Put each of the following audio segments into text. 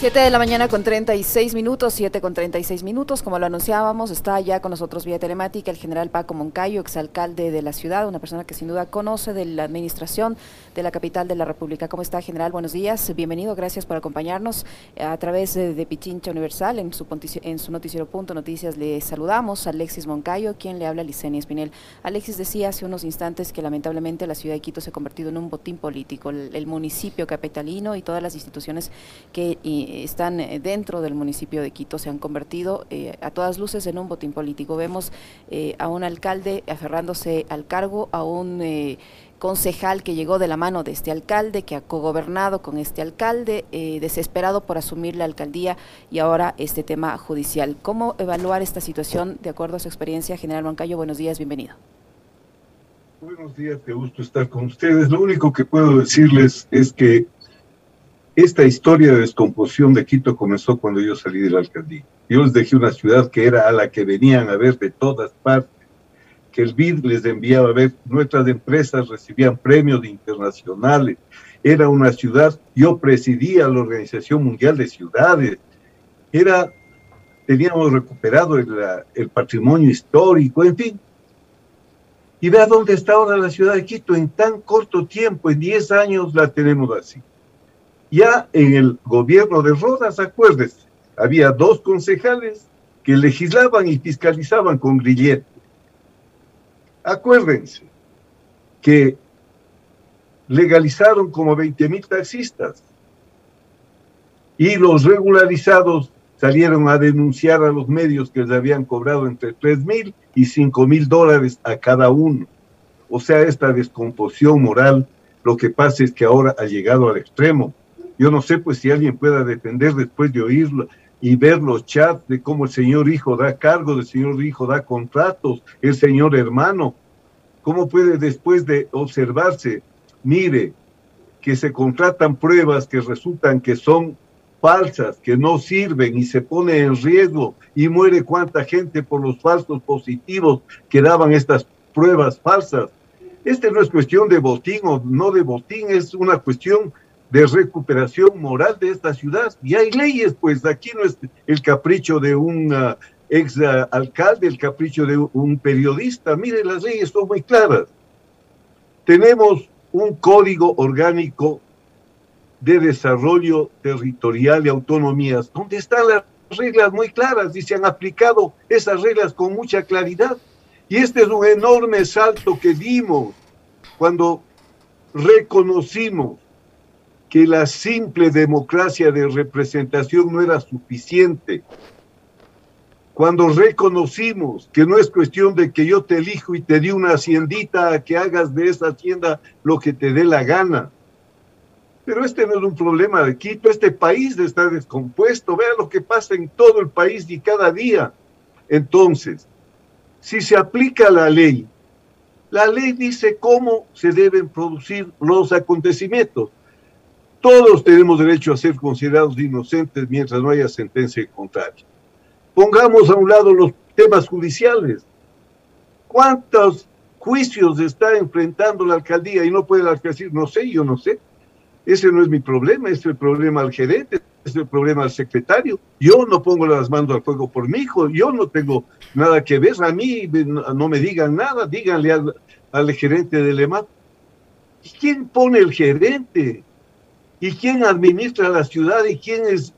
7 de la mañana con 36 minutos, 7 con 36 minutos, como lo anunciábamos, está ya con nosotros vía telemática el general Paco Moncayo, exalcalde de la ciudad, una persona que sin duda conoce de la administración de la capital de la República. ¿Cómo está, general? Buenos días, bienvenido, gracias por acompañarnos a través de, Pichincha Universal, en su, en su noticiero Punto Noticias le saludamos, Alexis Moncayo, quien le habla, Licenia Espinel. Alexis decía hace unos instantes que lamentablemente la ciudad de Quito se ha convertido en un botín político, el, municipio capitalino y todas las instituciones que están eh, dentro del municipio de Quito se han convertido eh, a todas luces en un botín político. Vemos eh, a un alcalde aferrándose al cargo, a un concejal que llegó de la mano de este alcalde, que ha cogobernado con este alcalde, desesperado por asumir la alcaldía y ahora este tema judicial. ¿Cómo evaluar esta situación de acuerdo a su experiencia? General Moncayo, buenos días, bienvenido. Buenos días, qué gusto estar con ustedes. Lo único que puedo decirles es que esta historia de descomposición de Quito comenzó cuando yo salí de la alcaldía. Yo les dejé una ciudad que era a la que venían a ver de todas partes, que el BID les enviaba a ver, nuestras empresas recibían premios internacionales, era una ciudad, yo presidía la Organización Mundial de Ciudades, era, teníamos recuperado el, el patrimonio histórico, en fin. Y vea dónde está ahora la ciudad de Quito, en tan corto tiempo, en 10 años la tenemos así. Ya en el gobierno de Rodas, acuérdense, había dos concejales que legislaban y fiscalizaban con grillete. Acuérdense que legalizaron como 20 mil taxistas y los regularizados salieron a denunciar a los medios que les habían cobrado entre 3 mil y 5 mil dólares a cada uno. O sea, esta descomposición moral, lo que pasa es que ahora ha llegado al extremo. Yo no sé pues si alguien pueda defender después de oírlo y ver los chats de cómo el señor hijo da cargo, el señor hijo da contratos, el señor hermano. ¿Cómo puede después de observarse, mire, que se contratan pruebas que resultan que son falsas, que no sirven y se pone en riesgo y muere cuánta gente por los falsos positivos que daban estas pruebas falsas? Este no es cuestión de botín o no de botín, es una cuestión de recuperación moral de esta ciudad. Y hay leyes, pues aquí no es el capricho de un uh, ex uh, alcalde, el capricho de un periodista. Mire, las leyes son muy claras. Tenemos un código orgánico de desarrollo territorial y autonomías, donde están las reglas muy claras y se han aplicado esas reglas con mucha claridad. Y este es un enorme salto que dimos cuando reconocimos que la simple democracia de representación no era suficiente. Cuando reconocimos que no es cuestión de que yo te elijo y te di una haciendita a que hagas de esa hacienda lo que te dé la gana. Pero este no es un problema de Quito, este país está descompuesto, vea lo que pasa en todo el país y cada día. Entonces, si se aplica la ley, la ley dice cómo se deben producir los acontecimientos. Todos tenemos derecho a ser considerados inocentes mientras no haya sentencia contraria. Pongamos a un lado los temas judiciales. ¿Cuántos juicios está enfrentando la alcaldía y no puede la decir, no sé, yo no sé? Ese no es mi problema, es el problema al gerente, es el problema al secretario. Yo no pongo las manos al fuego por mi hijo, yo no tengo nada que ver. A mí no me digan nada, díganle al, al gerente del EMAT. ¿Quién pone el gerente? Y quién administra la ciudad y quién es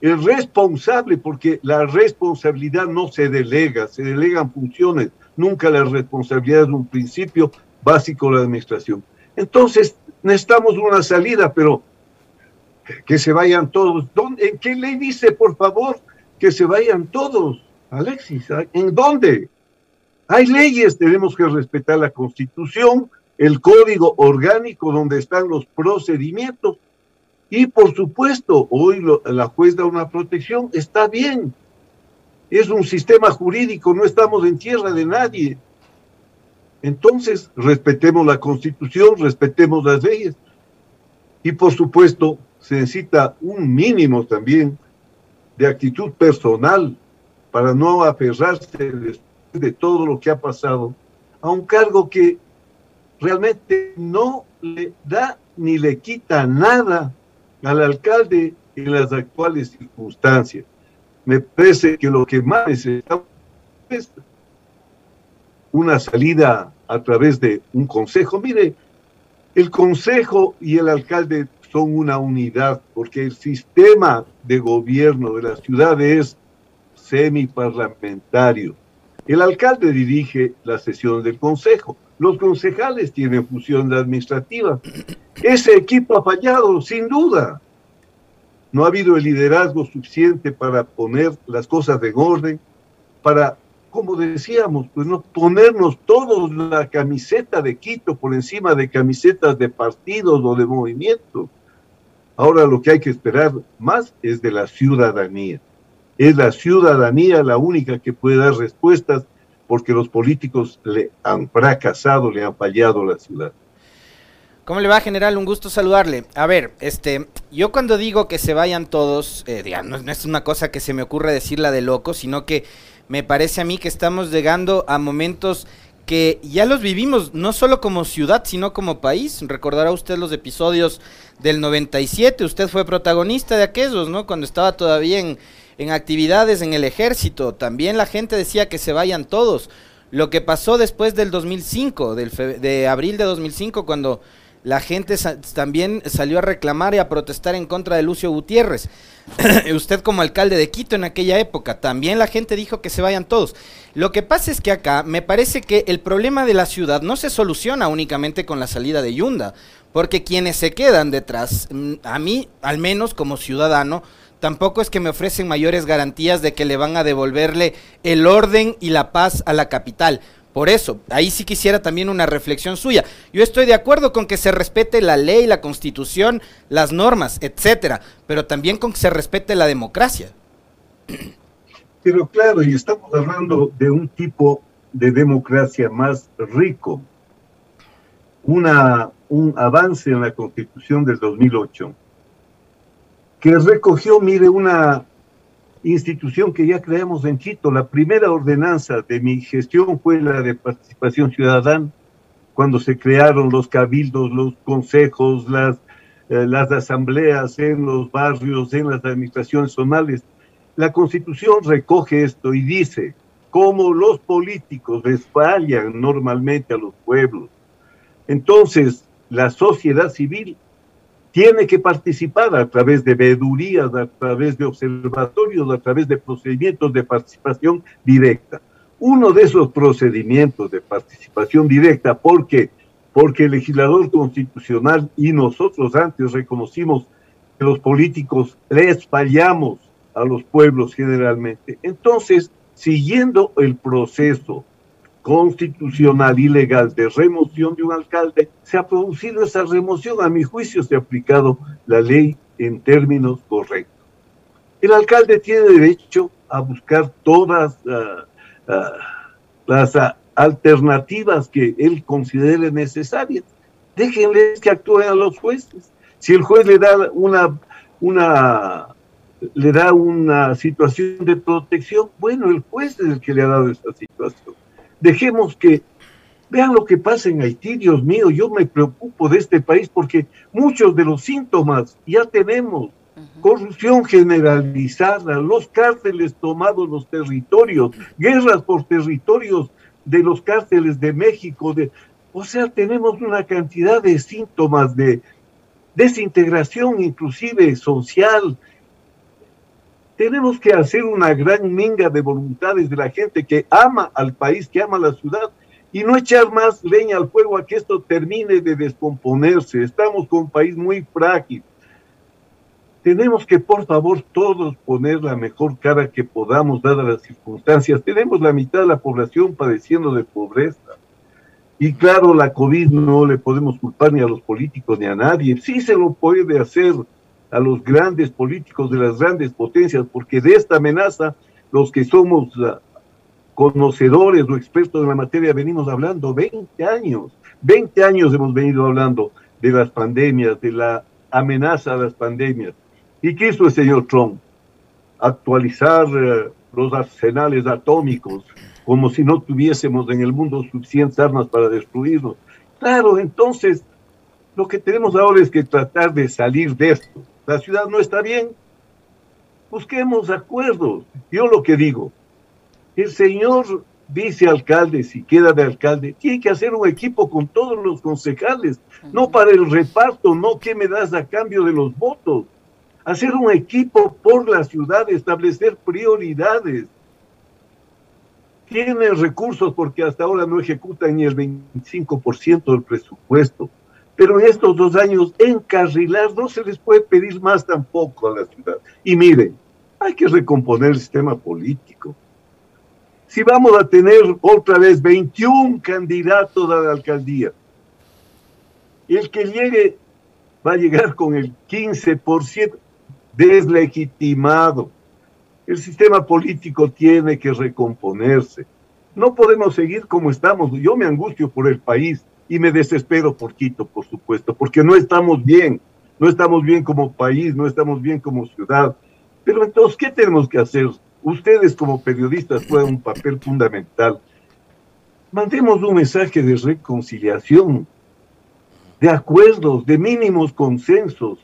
el responsable, porque la responsabilidad no se delega, se delegan funciones, nunca la responsabilidad es un principio básico de la administración. Entonces, necesitamos una salida, pero que se vayan todos. ¿En qué ley dice, por favor, que se vayan todos? Alexis, ¿en dónde? Hay leyes, tenemos que respetar la constitución, el código orgánico donde están los procedimientos, y por supuesto, hoy la juez da una protección, está bien. Es un sistema jurídico, no estamos en tierra de nadie. Entonces, respetemos la constitución, respetemos las leyes. Y por supuesto, se necesita un mínimo también de actitud personal para no aferrarse después de todo lo que ha pasado a un cargo que realmente no le da ni le quita nada al alcalde en las actuales circunstancias. Me parece que lo que más necesitamos es una salida a través de un consejo. Mire, el consejo y el alcalde son una unidad porque el sistema de gobierno de la ciudad es semiparlamentario. El alcalde dirige la sesión del consejo. Los concejales tienen función administrativa. Ese equipo ha fallado, sin duda. No ha habido el liderazgo suficiente para poner las cosas en orden, para, como decíamos, pues no ponernos todos la camiseta de Quito por encima de camisetas de partidos o de movimientos. Ahora lo que hay que esperar más es de la ciudadanía. Es la ciudadanía la única que puede dar respuestas porque los políticos le han fracasado, le han fallado a la ciudad. ¿Cómo le va, general? Un gusto saludarle. A ver, este, yo cuando digo que se vayan todos, eh, no, es una cosa que se me ocurre decirla de loco, sino que me parece a mí que estamos llegando a momentos que ya los vivimos, no solo como ciudad, sino como país. Recordará usted los episodios del 97, usted fue protagonista de aquellos, ¿no? Cuando estaba todavía en, en actividades en el ejército. También la gente decía que se vayan todos. Lo que pasó después del 2005, del de abril de 2005, cuando la gente también salió a reclamar y a protestar en contra de Lucio Gutiérrez. Usted como alcalde de Quito en aquella época, también la gente dijo que se vayan todos. Lo que pasa es que acá me parece que el problema de la ciudad no se soluciona únicamente con la salida de Yunda, porque quienes se quedan detrás, mm, a mí al menos como ciudadano, tampoco es que me ofrecen mayores garantías de que le van a devolverle el orden y la paz a la capital. Por eso, ahí sí quisiera también una reflexión suya. Yo estoy de acuerdo con que se respete la ley, la constitución, las normas, etcétera, pero también con que se respete la democracia. Pero claro, y estamos hablando de un tipo de democracia más rico, una, un avance en la constitución del 2008 que recogió, mire, una institución que ya creamos en Quito. La primera ordenanza de mi gestión fue la de participación ciudadana, cuando se crearon los cabildos, los consejos, las, eh, las asambleas en los barrios, en las administraciones zonales. La constitución recoge esto y dice, como los políticos les fallan normalmente a los pueblos, entonces la sociedad civil tiene que participar a través de veedurías, a través de observatorios, a través de procedimientos de participación directa. Uno de esos procedimientos de participación directa, porque porque el legislador constitucional y nosotros antes reconocimos que los políticos les fallamos a los pueblos generalmente. Entonces, siguiendo el proceso constitucional y legal de remoción de un alcalde, se ha producido esa remoción. A mi juicio se ha aplicado la ley en términos correctos. El alcalde tiene derecho a buscar todas uh, uh, las uh, alternativas que él considere necesarias. Déjenles que actúen a los jueces. Si el juez le da una, una, le da una situación de protección, bueno, el juez es el que le ha dado esa situación Dejemos que vean lo que pasa en Haití, Dios mío, yo me preocupo de este país porque muchos de los síntomas ya tenemos. Corrupción generalizada, los cárceles tomados los territorios, guerras por territorios de los cárceles de México, de, o sea, tenemos una cantidad de síntomas de desintegración inclusive social, tenemos que hacer una gran minga de voluntades de la gente que ama al país, que ama la ciudad, y no echar más leña al fuego a que esto termine de descomponerse. Estamos con un país muy frágil. Tenemos que, por favor, todos poner la mejor cara que podamos, dadas las circunstancias. Tenemos la mitad de la población padeciendo de pobreza. Y claro, la COVID no le podemos culpar ni a los políticos ni a nadie. Sí se lo puede hacer a los grandes políticos de las grandes potencias, porque de esta amenaza los que somos uh, conocedores o expertos en la materia venimos hablando 20 años, 20 años hemos venido hablando de las pandemias, de la amenaza a las pandemias. ¿Y qué hizo el señor Trump? Actualizar uh, los arsenales atómicos, como si no tuviésemos en el mundo suficientes armas para destruirnos. Claro, entonces lo que tenemos ahora es que tratar de salir de esto. La ciudad no está bien, Busquemos acuerdos. Yo lo que digo, el señor vicealcalde, si queda de alcalde, tiene que hacer un equipo con todos los concejales, no para el reparto, no que me das a cambio de los votos. Hacer un equipo por la ciudad, establecer prioridades. Tienen recursos porque hasta ahora no ejecutan ni el 25% del presupuesto. Pero en estos dos años, encarrilar, no se les puede pedir más tampoco a la ciudad. Y miren, hay que recomponer el sistema político si vamos a tener otra vez 21 candidatos a la alcaldía, el que llegue va a llegar con el 15% deslegitimado. El sistema político tiene que recomponerse. No podemos seguir como estamos. Yo me angustio por el país y me desespero por Quito, por supuesto, porque no estamos bien. No estamos bien como país, no estamos bien como ciudad. Pero entonces, ¿qué tenemos que hacer? ustedes como periodistas juegan un papel fundamental. Mandemos un mensaje de reconciliación, de acuerdos, de mínimos consensos.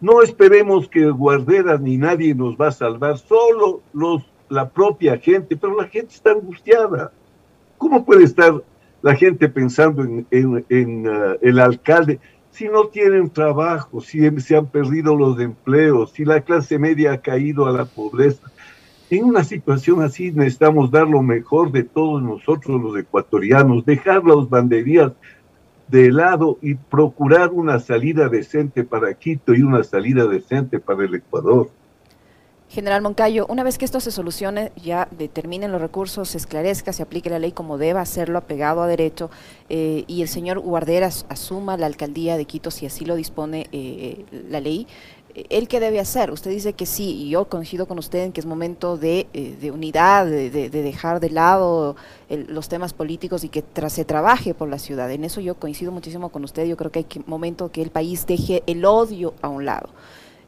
No esperemos que guarderas ni nadie nos va a salvar, solo los, la propia gente, pero la gente está angustiada. ¿Cómo puede estar la gente pensando en, uh, el alcalde si no tienen trabajo, si se han perdido los empleos, si la clase media ha caído a la pobreza? En una situación así necesitamos dar lo mejor de todos nosotros los ecuatorianos, dejar las banderías de lado y procurar una salida decente para Quito y una salida decente para el Ecuador. General Moncayo, una vez que esto se solucione, ya determinen los recursos, se esclarezca, se aplique la ley como deba hacerlo, apegado a derecho, eh, y el señor Guarderas asuma la alcaldía de Quito si así lo dispone eh, la ley, ¿el qué debe hacer? Usted dice que sí, y yo coincido con usted en que es momento de, eh, unidad, de, dejar de lado los temas políticos y que se trabaje por la ciudad. En eso yo coincido muchísimo con usted, yo creo que hay que, momento que el país deje el odio a un lado.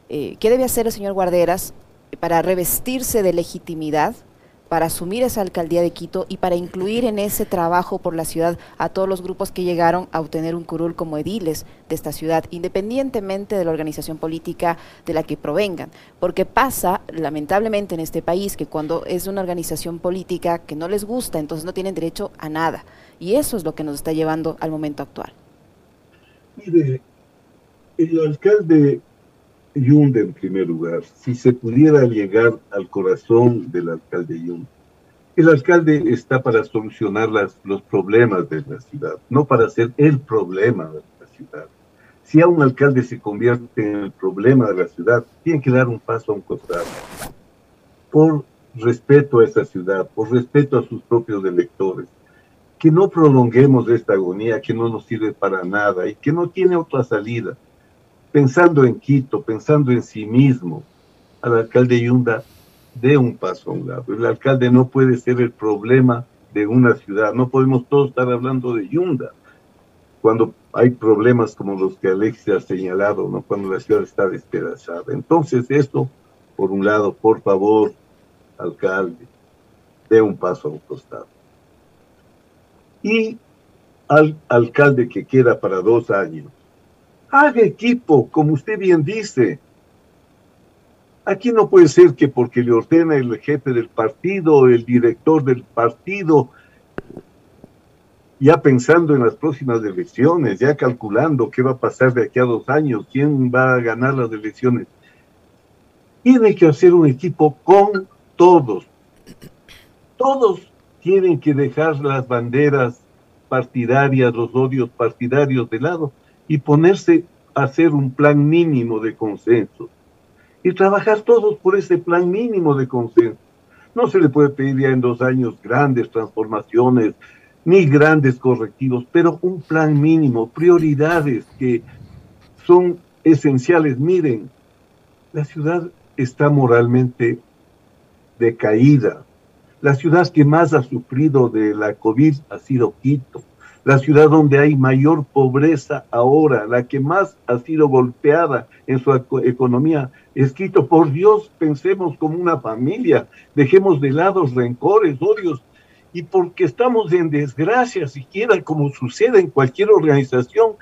Eh, ¿Qué debe hacer el señor Guarderas para revestirse de legitimidad para asumir esa alcaldía de Quito y para incluir en ese trabajo por la ciudad a todos los grupos que llegaron a obtener un curul como ediles de esta ciudad, independientemente de la organización política de la que provengan. Porque pasa, lamentablemente, en este país que cuando es una organización política que no les gusta, entonces no tienen derecho a nada. Y eso es lo que nos está llevando al momento actual. Mire, el alcalde Yunda en primer lugar, si se pudiera llegar al corazón del alcalde Yunda. El alcalde está para solucionar las, los problemas de la ciudad, no para ser el problema de la ciudad. Si a un alcalde se convierte en el problema de la ciudad, tiene que dar un paso a un costado. Por respeto a esa ciudad, por respeto a sus propios electores, que no prolonguemos esta agonía que no nos sirve para nada y que no tiene otra salida pensando en Quito, pensando en sí mismo, al alcalde Yunda dé un paso a un lado. El alcalde no puede ser el problema de una ciudad. No podemos todos estar hablando de Yunda cuando hay problemas como los que Alexia ha señalado, ¿no? cuando la ciudad está despedazada. Entonces, esto, por un lado, por favor, alcalde, dé un paso a un costado. Y al alcalde que queda para dos años, Haga equipo, como usted bien dice. Aquí no puede ser que porque le ordena el jefe del partido, el director del partido, ya pensando en las próximas elecciones, ya calculando qué va a pasar de aquí a dos años, quién va a ganar las elecciones. Tiene que hacer un equipo con todos. Todos tienen que dejar las banderas partidarias, los odios partidarios de lado y ponerse a hacer un plan mínimo de consenso y trabajar todos por ese plan mínimo de consenso. No se le puede pedir ya en dos años grandes transformaciones ni grandes correctivos, pero un plan mínimo, prioridades que son esenciales. Miren, la ciudad está moralmente decaída. La ciudad que más ha sufrido de la COVID ha sido Quito la ciudad donde hay mayor pobreza ahora, la que más ha sido golpeada en su economía. Es Quito, por Dios, pensemos como una familia, dejemos de lado rencores, odios, y porque estamos en desgracia, siquiera como sucede en cualquier organización,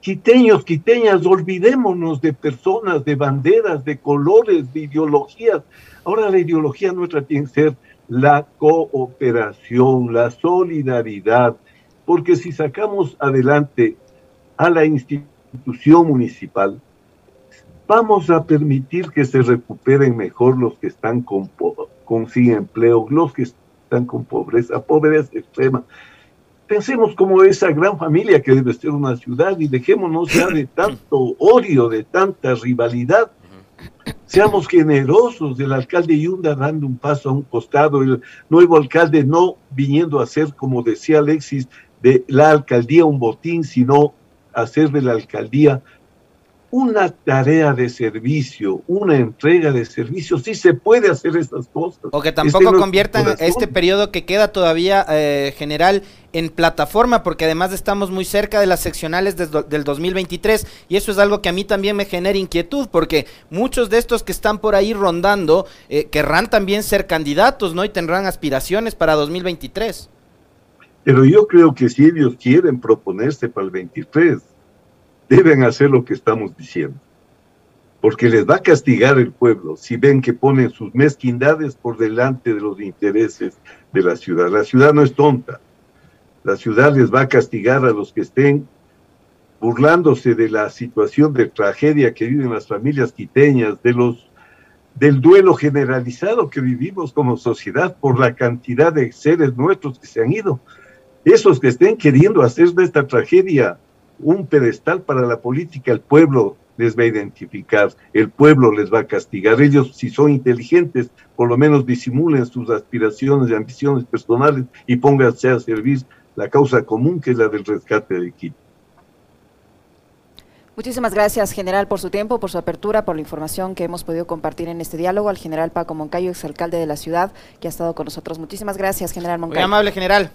Quiteños, quiteñas, olvidémonos de personas, de banderas, de colores, de ideologías. Ahora la ideología nuestra tiene que ser la cooperación, la solidaridad, porque si sacamos adelante a la institución municipal, vamos a permitir que se recuperen mejor los que están con, sin empleo, los que están con pobreza, pobreza extrema. Pensemos como esa gran familia que debe ser una ciudad y dejémonos ya de tanto odio, de tanta rivalidad. Seamos generosos, el alcalde Yunda dando un paso a un costado, el nuevo alcalde no viniendo a ser, como decía Alexis, de la alcaldía un botín, sino hacer de la alcaldía una tarea de servicio, una entrega de servicio, sí se puede hacer estas cosas. O que tampoco conviertan este periodo que queda todavía eh, general en plataforma, porque además estamos muy cerca de las seccionales del 2023 y eso es algo que a mí también me genera inquietud, porque muchos de estos que están por ahí rondando eh, querrán también ser candidatos, ¿no? Y tendrán aspiraciones para 2023. Pero yo creo que si ellos quieren proponerse para el 23, deben hacer lo que estamos diciendo. Porque les va a castigar el pueblo si ven que ponen sus mezquindades por delante de los intereses de la ciudad. La ciudad no es tonta. La ciudad les va a castigar a los que estén burlándose de la situación de tragedia que viven las familias quiteñas, de los del duelo generalizado que vivimos como sociedad por la cantidad de seres nuestros que se han ido. Esos que estén queriendo hacer de esta tragedia un pedestal para la política, el pueblo les va a identificar, el pueblo les va a castigar. Ellos, si son inteligentes, por lo menos disimulen sus aspiraciones y ambiciones personales y pónganse a servir la causa común que es la del rescate de Quito. Muchísimas gracias, general, por su tiempo, por su apertura, por la información que hemos podido compartir en este diálogo. Al general Paco Moncayo, exalcalde de la ciudad, que ha estado con nosotros. Muchísimas gracias, general Moncayo. Muy amable, general.